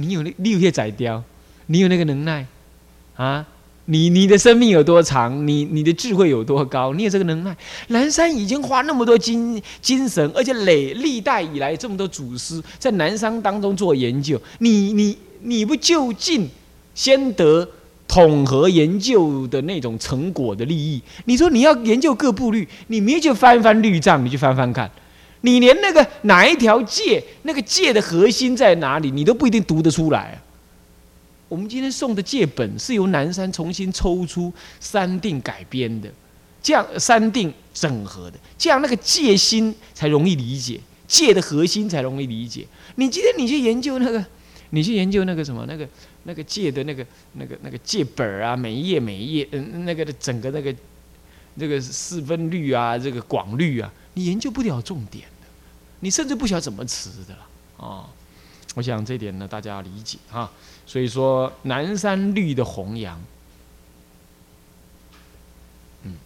你有那六叶宰雕，你有那个能耐啊？你你的生命有多长？你你的智慧有多高？你有这个能耐？南山已经花那么多精精神，而且累历代以来这么多祖师在南山当中做研究，你你你不就近先得统合研究的那种成果的利益？你说你要研究各部律，你明就翻翻律藏，你去翻翻看，你连那个哪一条界，那个界的核心在哪里，你都不一定读得出来。我们今天送的戒本是由南山重新抽出三定改编的，这样三定整合的，这样那个戒心才容易理解，戒的核心才容易理解。你今天你去研究那个，你去研究那个什么那个那个戒的那个那个那个戒本啊，每一页每一页，嗯，那个的整个那个那个四分律啊，这个广律啊，你研究不了重点的，你甚至不晓得怎么词的了啊。我想这点呢，大家要理解哈。所以说，南山律的弘扬，嗯，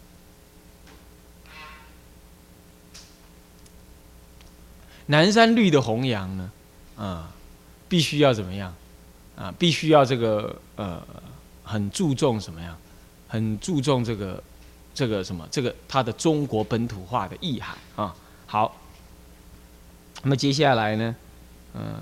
南山律的弘扬呢，啊，必须要怎么样？啊，必须要这个呃，很注重什么样？很注重这个这个什么？这个它的中国本土化的意涵啊。好，那么接下来呢，嗯。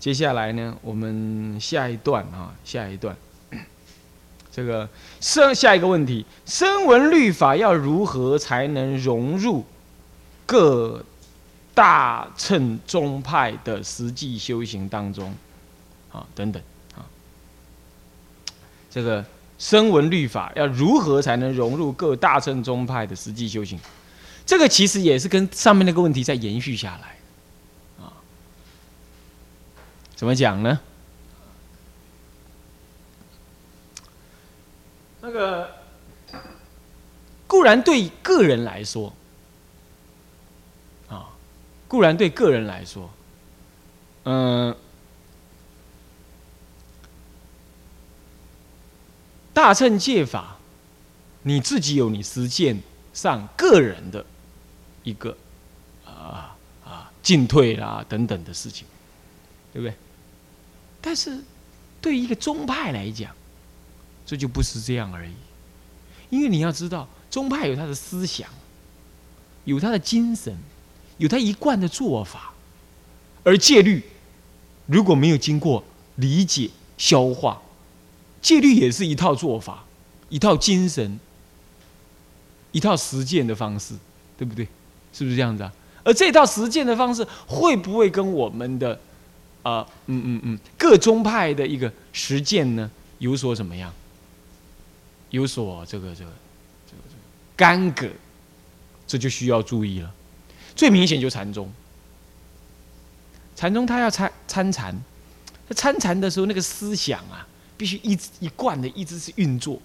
接下来呢，我们下一段啊，下一段，这个生下一个问题：声闻律法要如何才能融入各大乘宗派的实际修行当中？啊，等等啊，这个声闻律法要如何才能融入各大乘宗派的实际修行？这个其实也是跟上面那个问题在延续下来。啊怎么讲呢？那个固然对个人来说，啊，固然对个人来说，嗯，大乘戒法，你自己有你实践上个人的一个啊啊进退啦等等的事情，对不对？但是，对于一个宗派来讲，这就不是这样而已。因为你要知道，宗派有他的思想，有他的精神，有他一贯的做法。而戒律如果没有经过理解、消化，戒律也是一套做法、一套精神、一套实践的方式，对不对？是不是这样子啊？而这套实践的方式，会不会跟我们的？啊，嗯嗯嗯，各宗派的一个实践呢，有所怎么样？有所这个这个这个这个干戈，这就需要注意了。最明显就禅宗，禅宗他要参参禅，他参禅的时候，那个思想啊，必须一一贯的一直是运作。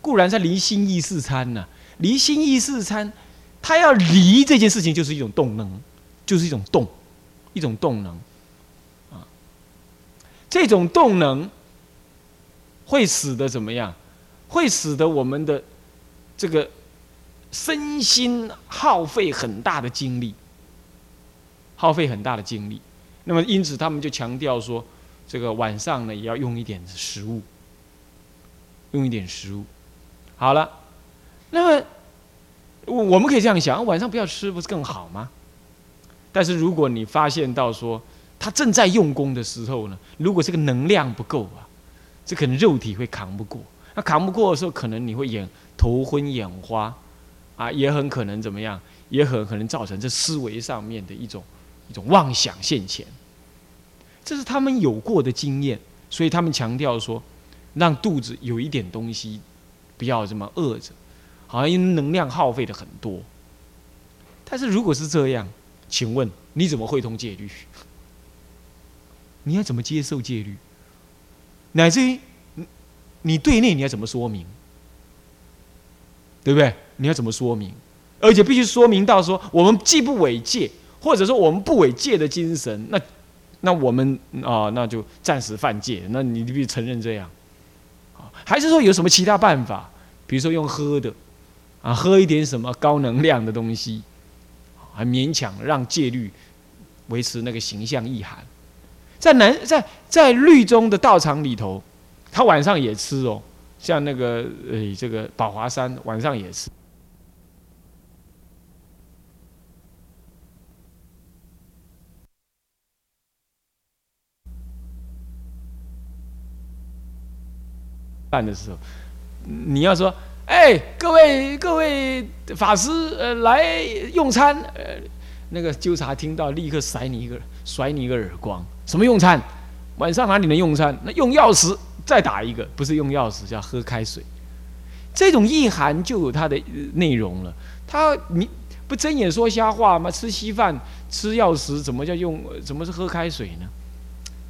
固然在离心意识参呢，离心意识参，他要离这件事情，就是一种动能，就是一种动，一种动能。啊这种动能会使得怎么样？会使得我们的这个身心耗费很大的精力，耗费很大的精力。那么，因此他们就强调说，这个晚上呢也要用一点食物，用一点食物。好了，那么我们可以这样想：晚上不要吃，不是更好吗？但是如果你发现到说，他正在用功的时候呢，如果这个能量不够啊，这可能肉体会扛不过。那扛不过的时候，可能你会眼头昏眼花，啊，也很可能怎么样，也很可能造成这思维上面的一种一种妄想现前。这是他们有过的经验，所以他们强调说，让肚子有一点东西，不要这么饿着，好像因为能量耗费的很多。但是如果是这样，请问你怎么会通戒律？你要怎么接受戒律？乃至于你对内你要怎么说明？对不对？你要怎么说明？而且必须说明到说，我们既不违戒，或者说我们不违戒的精神，那那我们啊，那就暂时犯戒。那你必须承认这样啊？还是说有什么其他办法？比如说用喝的啊，喝一点什么高能量的东西，还勉强让戒律维持那个形象意涵。在南在在律宗的道场里头，他晚上也吃哦，像那个呃这个宝华山晚上也吃。办的时候，你要说，哎，各位各位法师，呃，来用餐，呃，那个纠察听到，立刻甩你一个，甩你一个耳光。什么用餐？晚上哪里能用餐？那用钥匙再打一个，不是用钥匙，叫喝开水。这种意涵就有它的内容了。他你不睁眼说瞎话吗？吃稀饭，吃钥匙，怎么叫用？怎么是喝开水呢？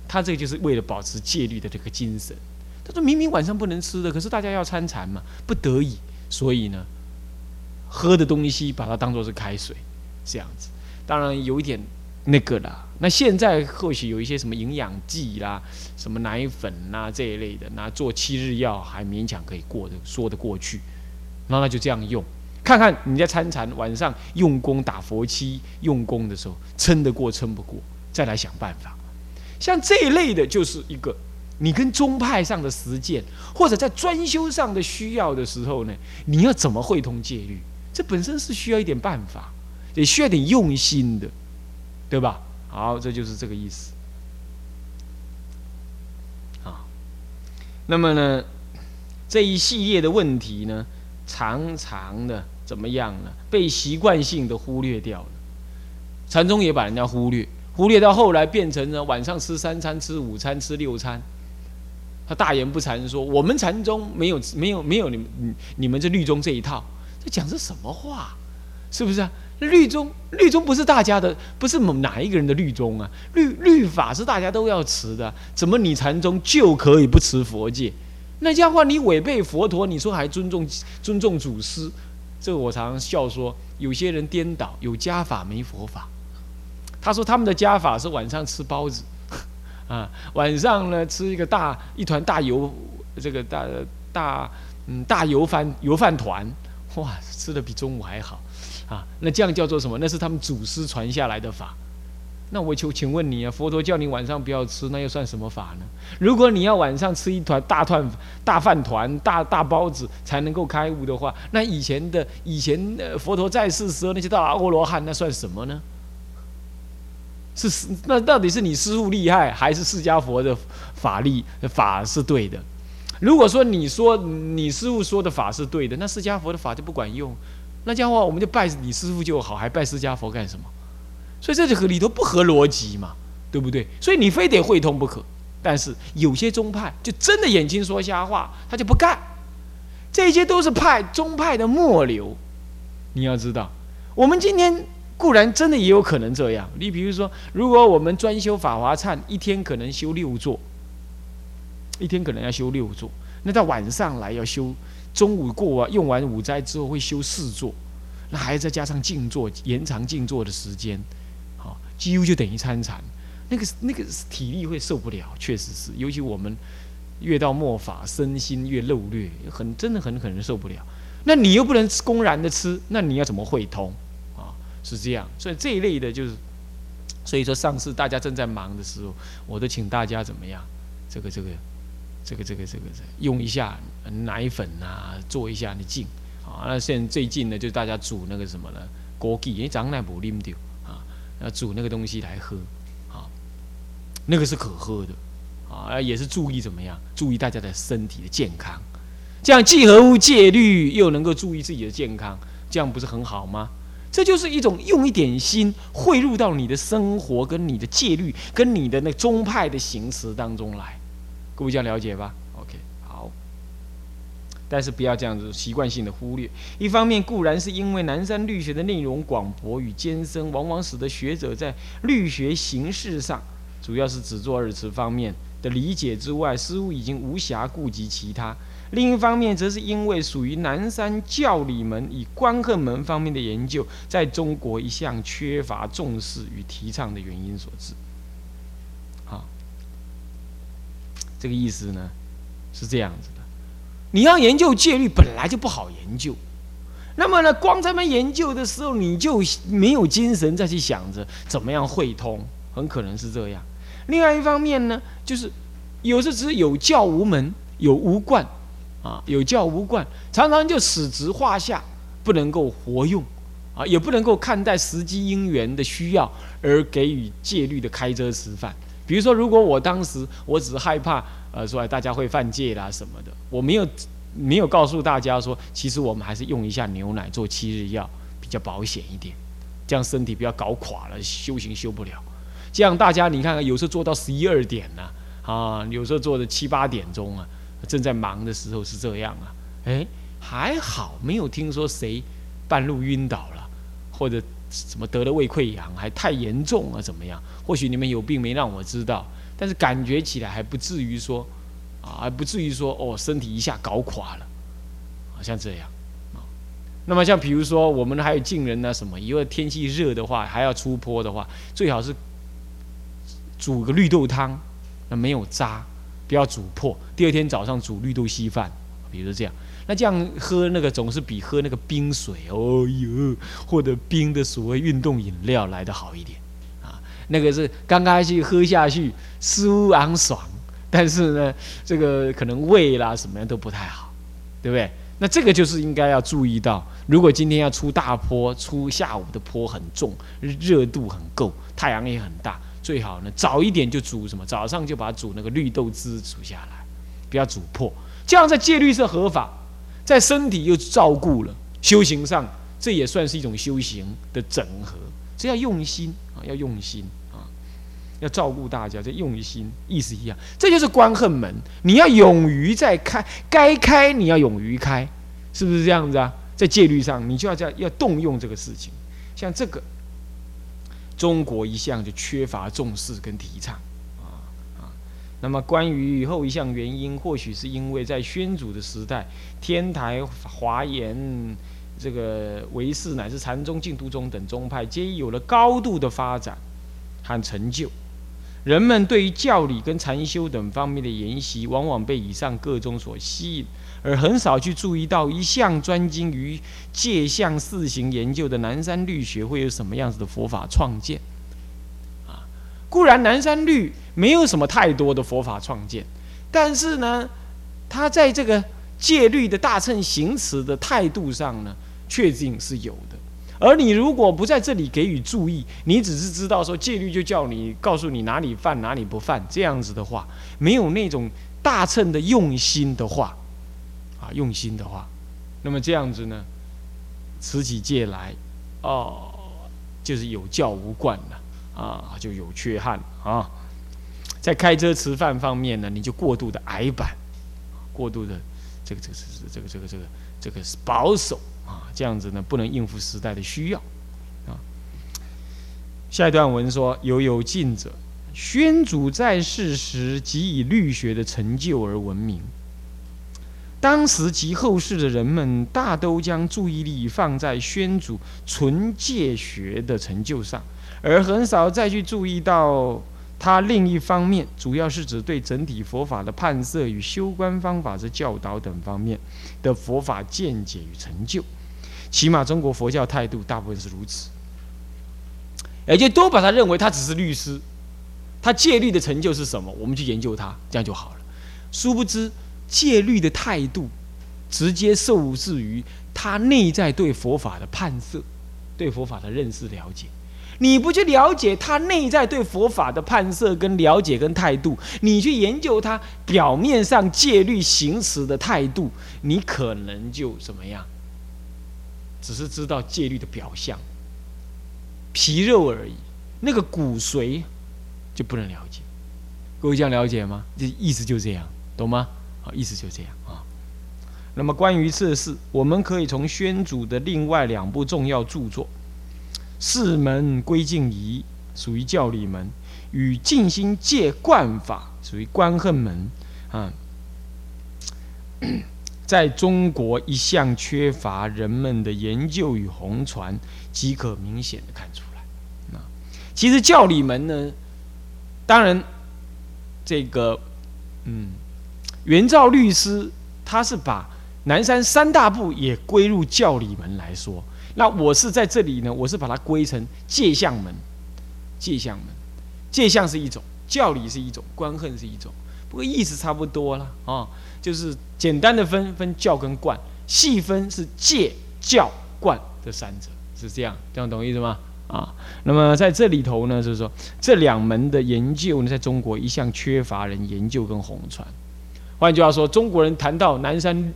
他这个就是为了保持戒律的这个精神。他说明明晚上不能吃的，可是大家要参禅嘛，不得已，所以呢，喝的东西把它当做是开水，这样子。当然有一点那个啦。那现在或许有一些什么营养剂啦、什么奶粉啦这一类的，那做七日药还勉强可以过的说得过去。然后那就这样用，看看你在参禅晚上用功打佛七用功的时候撑得过撑不过，再来想办法。像这一类的，就是一个。你跟宗派上的实践，或者在专修上的需要的时候呢，你要怎么会通戒律？这本身是需要一点办法，也需要点用心的，对吧？好，这就是这个意思。啊，那么呢，这一系列的问题呢，常常的怎么样呢？被习惯性的忽略掉了。禅宗也把人家忽略，忽略到后来变成了晚上吃三餐，吃午餐，吃六餐。他大言不惭说：“我们禅宗没有没有没有你们你们这律宗这一套，这讲是什么话？是不是啊？律宗律宗不是大家的，不是某哪一个人的律宗啊？律律法是大家都要持的，怎么你禅宗就可以不持佛戒？那这样话你违背佛陀，你说还尊重尊重祖师？这个我常常笑说，有些人颠倒，有家法没佛法。他说他们的家法是晚上吃包子。”啊，晚上呢吃一个大一团大油，这个大大嗯大油饭油饭团，哇，吃的比中午还好，啊，那这样叫做什么？那是他们祖师传下来的法。那我求请问你啊，佛陀叫你晚上不要吃，那又算什么法呢？如果你要晚上吃一团大团大饭团、大大包子才能够开悟的话，那以前的以前佛陀在世时候那些大阿罗汉，那算什么呢？是那到底是你师傅厉害，还是释迦佛的法力法是对的？如果说你说你师傅说的法是对的，那释迦佛的法就不管用。那这样的话，我们就拜你师傅就好，还拜释迦佛干什么？所以这就和里头不合逻辑嘛，对不对？所以你非得会通不可。但是有些宗派就真的眼睛说瞎话，他就不干。这些都是派宗派的末流，你要知道，我们今天。固然真的也有可能这样，你比如说，如果我们专修法华忏，一天可能修六座，一天可能要修六座，那到晚上来要修，中午过完用完午斋之后会修四座，那还再加上静坐，延长静坐的时间，好，几乎就等于参禅，那个那个体力会受不了，确实是，尤其我们越到末法，身心越漏略，很真的很可能受不了。那你又不能公然的吃，那你要怎么会通？是这样，所以这一类的，就是 所以说上次大家正在忙的时候，我都请大家怎么样？这个这个这个这个这个用一下奶粉啊，做一下那净啊。那现在最近呢，就大家煮那个什么呢？枸杞，因为长奶不啉掉啊，要煮那个东西来喝啊，那个是可喝的啊，也是注意怎么样？注意大家的身体的健康，这样既合乎戒律，又能够注意自己的健康，这样不是很好吗？这就是一种用一点心汇入到你的生活、跟你的戒律、跟你的那宗派的行持当中来，各位这样了解吧？OK，好。但是不要这样子习惯性的忽略。一方面固然是因为南山律学的内容广博与艰深，往往使得学者在律学形式上，主要是只做二词方面的理解之外，似乎已经无暇顾及其他。另一方面，则是因为属于南山教理门与观恨门方面的研究，在中国一向缺乏重视与提倡的原因所致。好，这个意思呢，是这样子的。你要研究戒律，本来就不好研究。那么呢，光在那研究的时候，你就没有精神再去想着怎么样会通，很可能是这样。另外一方面呢，就是有时只是有教无门，有无贯，啊，有教无贯，常常就死直画下，不能够活用，啊，也不能够看待时机因缘的需要而给予戒律的开遮吃饭。比如说，如果我当时我只是害怕，呃，说大家会犯戒啦什么的，我没有没有告诉大家说，其实我们还是用一下牛奶做七日药比较保险一点，这样身体不要搞垮了，修行修不了。这样大家你看看，有时候做到十一二点呢，啊，有时候做的七八点钟啊，正在忙的时候是这样啊，哎，还好没有听说谁半路晕倒了，或者。怎么得了胃溃疡，还太严重啊？怎么样？或许你们有病没让我知道，但是感觉起来还不至于说，啊，还不至于说哦，身体一下搞垮了，好像这样啊。那么像比如说，我们还有近人呢，什么？因为天气热的话，还要出坡的话，最好是煮个绿豆汤，那没有渣，不要煮破。第二天早上煮绿豆稀饭，比如说这样。那这样喝那个总是比喝那个冰水哦哟，或者冰的所谓运动饮料来的好一点啊。那个是刚开始喝下去舒昂爽，但是呢，这个可能胃啦什么样都不太好，对不对？那这个就是应该要注意到，如果今天要出大坡，出下午的坡很重，热度很够，太阳也很大，最好呢早一点就煮什么，早上就把煮那个绿豆汁煮下来，不要煮破，这样在戒律是合法。在身体又照顾了，修行上这也算是一种修行的整合，这要用心啊，要用心啊，要照顾大家，这用心意思一样，这就是关恨门，你要勇于在开，该开你要勇于开，是不是这样子啊？在戒律上，你就要在要动用这个事情，像这个，中国一向就缺乏重视跟提倡。啊啊那么，关于后一项原因，或许是因为在宣祖的时代，天台、华严、这个唯识乃至禅宗、净土宗等宗派，皆已有了高度的发展和成就。人们对于教理跟禅修等方面的研习，往往被以上各宗所吸引，而很少去注意到一向专精于戒相四行研究的南山律学会有什么样子的佛法创建。啊，固然南山律。没有什么太多的佛法创建，但是呢，他在这个戒律的大乘行持的态度上呢，确定是有的。而你如果不在这里给予注意，你只是知道说戒律就叫你告诉你哪里犯哪里不犯这样子的话，没有那种大乘的用心的话，啊，用心的话，那么这样子呢，持起戒来，哦，就是有教无惯了，啊，就有缺憾啊。在开车吃饭方面呢，你就过度的矮板，过度的这个这个是这个这个这个这个是保守啊，这样子呢不能应付时代的需要啊。下一段文说：有有进者，宣祖在世时即以律学的成就而闻名，当时及后世的人们大都将注意力放在宣祖纯戒学的成就上，而很少再去注意到。他另一方面，主要是指对整体佛法的判色与修观方法之教导等方面的佛法见解与成就。起码中国佛教态度大部分是如此，也就都把他认为他只是律师，他戒律的成就是什么，我们去研究它，这样就好了。殊不知戒律的态度，直接受制于他内在对佛法的判色，对佛法的认识了解。你不去了解他内在对佛法的判色跟了解跟态度，你去研究他表面上戒律行持的态度，你可能就怎么样？只是知道戒律的表象，皮肉而已，那个骨髓就不能了解。各位这样了解吗？这意思就这样，懂吗？好，意思就这样啊。那么关于这事，我们可以从宣祖的另外两部重要著作。四门归敬仪属于教理门，与静心戒观法属于观恨门啊。在中国一向缺乏人们的研究与弘传，即可明显的看出来。啊，其实教理门呢，当然这个嗯，元照律师他是把南山三大部也归入教理门来说。那我是在这里呢，我是把它归成界相门，界相门，界相是一种教理是一种，观恨是一种，不过意思差不多了啊。就是简单的分分教跟观，细分是戒教观这三者，是这样，这样懂意思吗？啊，那么在这里头呢，就是说这两门的研究呢，在中国一向缺乏人研究跟弘传。换句话说，中国人谈到南山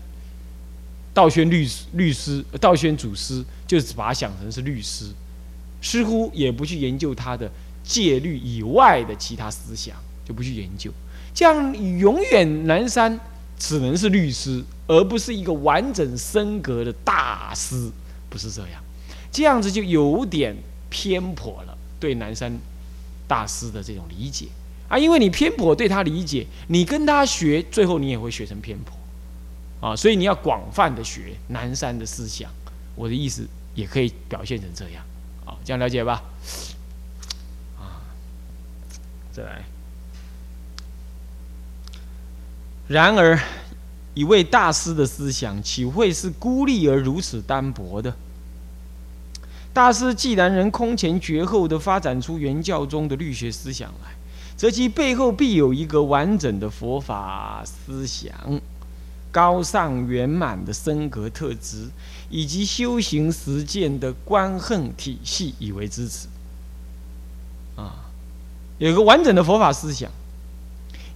道宣律师、律师、道宣祖师，就是把他想成是律师，似乎也不去研究他的戒律以外的其他思想，就不去研究，这样永远南山。只能是律师，而不是一个完整升格的大师，不是这样，这样子就有点偏颇了对南山大师的这种理解。啊，因为你偏颇对他理解，你跟他学，最后你也会学成偏颇啊，所以你要广泛的学南山的思想，我的意思也可以表现成这样啊，这样了解吧？啊，再来。然而，一位大师的思想岂会是孤立而如此单薄的？大师既然能空前绝后的发展出原教中的律学思想来，则其背后必有一个完整的佛法思想、高尚圆满的身格特质，以及修行实践的观恨体系以为支持。啊，有个完整的佛法思想。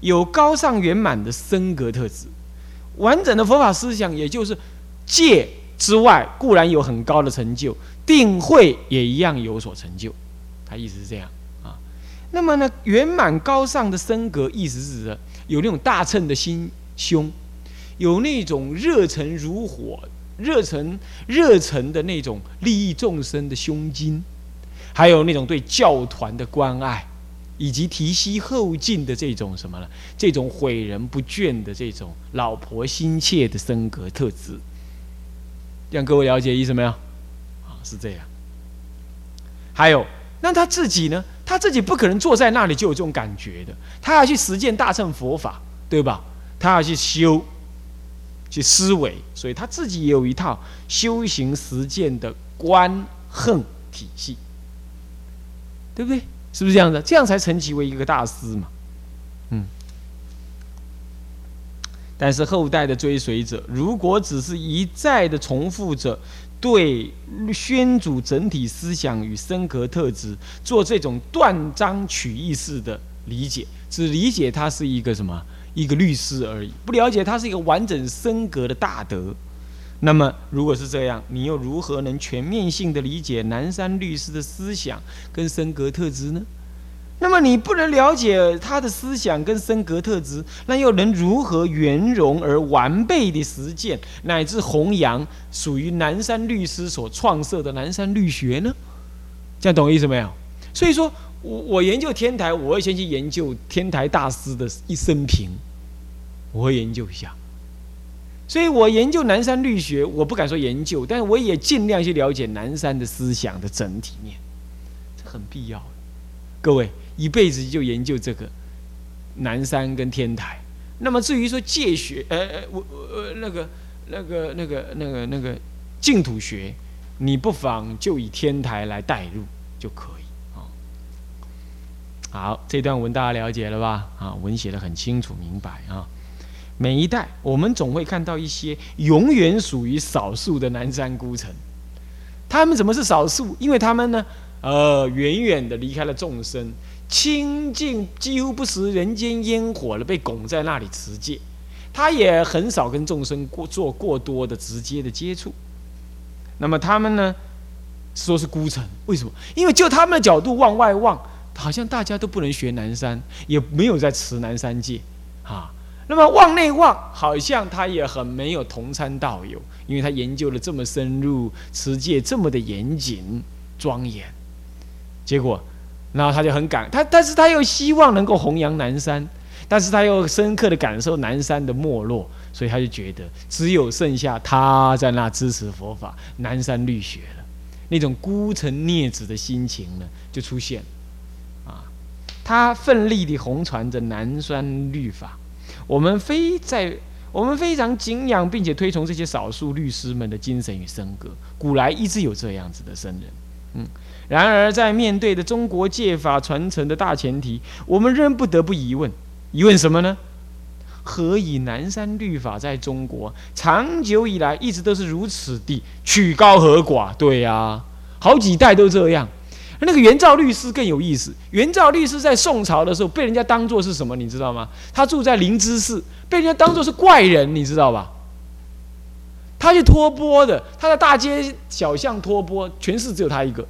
有高尚圆满的身格特质，完整的佛法思想，也就是戒之外，固然有很高的成就，定慧也一样有所成就。他意思是这样。那么呢，圆满高尚的身格，意思是指有那种大乘的心胸，有那种热忱如火、热忱热忱的那种利益众生的胸襟，还有那种对教团的关爱。以及提携后进的这种什么呢？这种诲人不倦的这种老婆心切的身格特质，让各位了解意思没有？啊，是这样。还有，那他自己呢？他自己不可能坐在那里就有这种感觉的，他要去实践大乘佛法，对吧？他要去修，去思维，所以他自己也有一套修行实践的观恨体系，对不对？是不是这样的？这样才成其为一个大师嘛？嗯。但是后代的追随者，如果只是一再的重复着对宣祖整体思想与身格特质做这种断章取义式的理解，只理解他是一个什么一个律师而已，不了解他是一个完整身格的大德。那么，如果是这样，你又如何能全面性的理解南山律师的思想跟身格特质呢？那么你不能了解他的思想跟身格特质，那又能如何圆融而完备的实践乃至弘扬属于南山律师所创设的南山律学呢？这样懂意思没有？所以说我我研究天台，我会先去研究天台大师的一生平，我会研究一下。所以我研究南山律学，我不敢说研究，但是我也尽量去了解南山的思想的整体面，这很必要的。各位一辈子就研究这个南山跟天台，那么至于说戒学，呃，我呃那个那个那个那个那个净土学，你不妨就以天台来带入就可以啊。好，这段文大家了解了吧？啊，文写的很清楚明白啊。每一代，我们总会看到一些永远属于少数的南山孤城。他们怎么是少数？因为他们呢，呃，远远的离开了众生，清净几乎不食人间烟火了，被拱在那里持戒。他也很少跟众生过做过多的直接的接触。那么他们呢，说是孤城，为什么？因为就他们的角度往外望，好像大家都不能学南山，也没有在持南山戒，啊。那么往内望，好像他也很没有同参道友，因为他研究的这么深入，持戒这么的严谨庄严，结果，然后他就很感他，但是他又希望能够弘扬南山，但是他又深刻的感受南山的没落，所以他就觉得只有剩下他在那支持佛法，南山律学了，那种孤城孽子的心情呢就出现，啊，他奋力地弘传着南山律法。我们非在，我们非常敬仰并且推崇这些少数律师们的精神与身格，古来一直有这样子的僧人，嗯，然而，在面对的中国戒法传承的大前提，我们仍不得不疑问：疑问什么呢？何以南山律法在中国长久以来一直都是如此的曲高和寡？对呀，好几代都这样。那个元照律师更有意思。元照律师在宋朝的时候被人家当作是什么？你知道吗？他住在灵芝寺，被人家当作是怪人，你知道吧？他去托钵的，他在大街小巷托钵，全市只有他一个。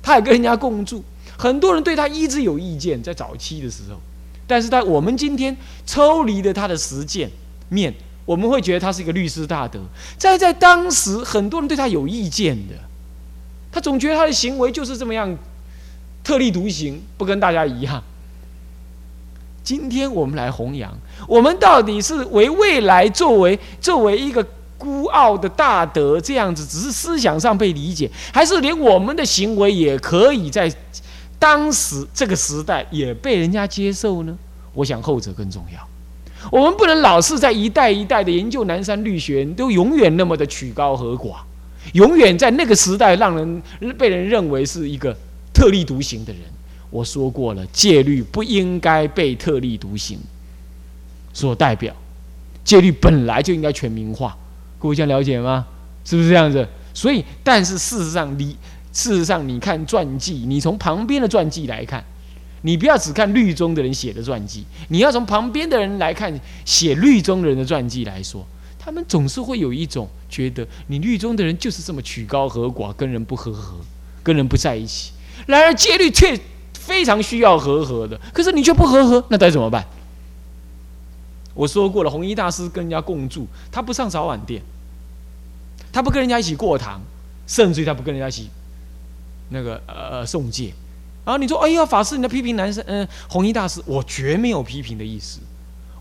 他也跟人家共住，很多人对他一直有意见，在早期的时候。但是在我们今天抽离了他的实践面，我们会觉得他是一个律师大德。在在当时，很多人对他有意见的。他总觉得他的行为就是这么样，特立独行，不跟大家一样。今天我们来弘扬，我们到底是为未来作为作为一个孤傲的大德这样子，只是思想上被理解，还是连我们的行为也可以在当时这个时代也被人家接受呢？我想后者更重要。我们不能老是在一代一代的研究南山律学，都永远那么的曲高和寡。永远在那个时代，让人被人认为是一个特立独行的人。我说过了，戒律不应该被特立独行所代表，戒律本来就应该全民化。各位想了解吗？是不是这样子？所以，但是事实上，你事实上，你看传记，你从旁边的传记来看，你不要只看律宗的人写的传记，你要从旁边的人来看写律宗人的传记来说。他们总是会有一种觉得，你律宗的人就是这么曲高和寡，跟人不和和，跟人不在一起。然而戒律却非常需要和和的，可是你却不和和，那该怎么办？我说过了，弘一大师跟人家共住，他不上早晚殿，他不跟人家一起过堂，甚至于他不跟人家一起那个呃送戒。然后你说，哎呀，法师你在批评男生，嗯，弘一大师，我绝没有批评的意思。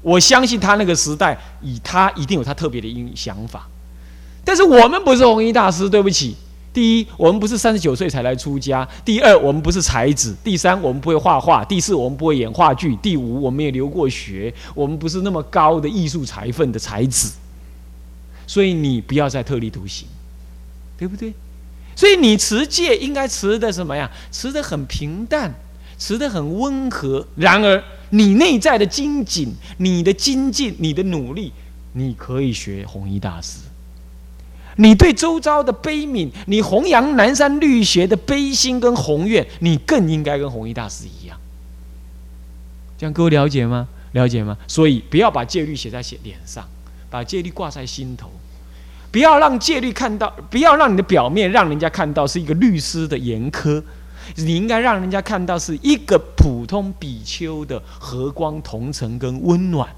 我相信他那个时代，以他一定有他特别的因想法，但是我们不是弘一大师，对不起。第一，我们不是三十九岁才来出家；第二，我们不是才子；第三，我们不会画画；第四，我们不会演话剧；第五，我们也留过学，我们不是那么高的艺术才分的才子。所以你不要再特立独行，对不对？所以你持戒应该持的什么呀？持的很平淡，持的很温和。然而。你内在的精进，你的精进，你的努力，你可以学弘一大师。你对周遭的悲悯，你弘扬南山律学的悲心跟宏愿，你更应该跟弘一大师一样。这样各位了解吗？了解吗？所以不要把戒律写在写脸上，把戒律挂在心头，不要让戒律看到，不要让你的表面让人家看到是一个律师的严苛。你应该让人家看到是一个普通比丘的和光同尘跟温暖，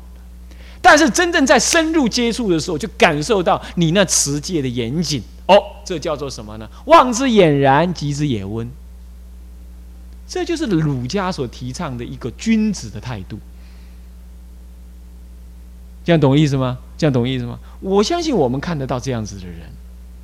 但是真正在深入接触的时候，就感受到你那持戒的严谨。哦，这叫做什么呢？望之俨然，即之也温。这就是儒家所提倡的一个君子的态度。这样懂意思吗？这样懂意思吗？我相信我们看得到这样子的人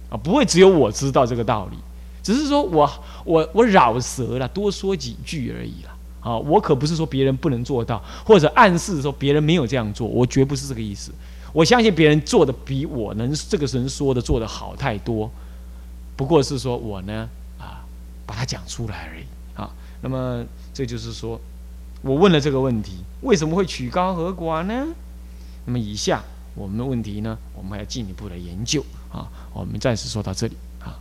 啊，不会只有我知道这个道理。只是说我我我饶舌了，多说几句而已了。啊，我可不是说别人不能做到，或者暗示说别人没有这样做，我绝不是这个意思。我相信别人做的比我能这个人说的做的好太多，不过是说我呢啊，把它讲出来而已。啊，那么这就是说，我问了这个问题，为什么会曲高和寡呢？那么以下我们的问题呢，我们还要进一步的研究。啊，我们暂时说到这里。啊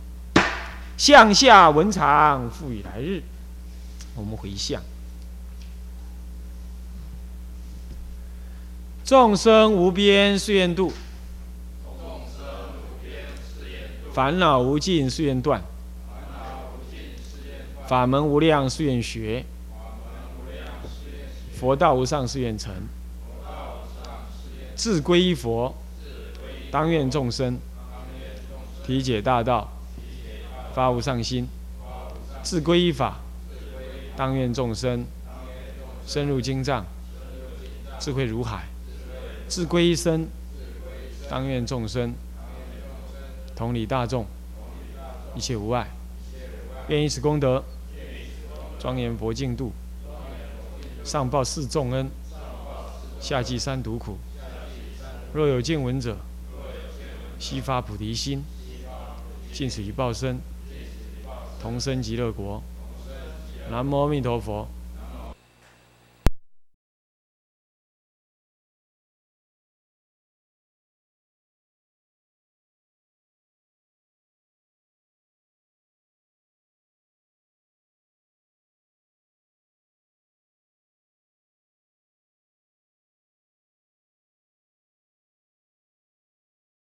向下文长，复以来日。我们回向：众生无边誓愿度，烦恼无尽誓愿断，法门无量誓愿学，佛道无上誓愿成。自归依佛，当愿众生体解大道。发无上心，自归依法，当愿众生深入经藏，智慧如海；自归依身，当愿众生同理大众，一切无碍。愿以此功德，庄严佛净土，上报四重恩，下济三途苦。若有见闻者，悉发菩提心，尽此一报身。同生极乐国。南无阿弥陀佛。